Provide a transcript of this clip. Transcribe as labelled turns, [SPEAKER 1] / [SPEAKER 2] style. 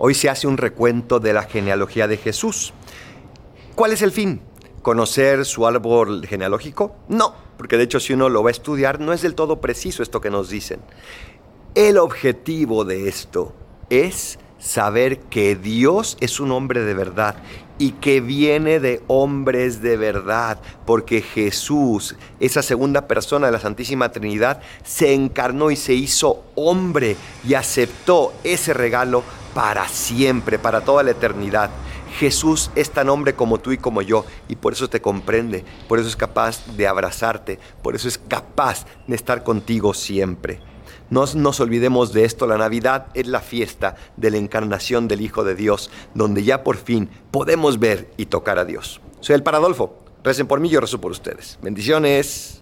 [SPEAKER 1] Hoy se hace un recuento de la genealogía de Jesús. ¿Cuál es el fin? ¿Conocer su árbol genealógico? No, porque de hecho si uno lo va a estudiar no es del todo preciso esto que nos dicen. El objetivo de esto es saber que Dios es un hombre de verdad y que viene de hombres de verdad, porque Jesús, esa segunda persona de la Santísima Trinidad, se encarnó y se hizo hombre y aceptó ese regalo para siempre, para toda la eternidad. Jesús es tan hombre como tú y como yo y por eso te comprende, por eso es capaz de abrazarte, por eso es capaz de estar contigo siempre. No nos olvidemos de esto, la Navidad es la fiesta de la encarnación del Hijo de Dios, donde ya por fin podemos ver y tocar a Dios. Soy el Paradolfo, recen por mí, yo rezo por ustedes. Bendiciones.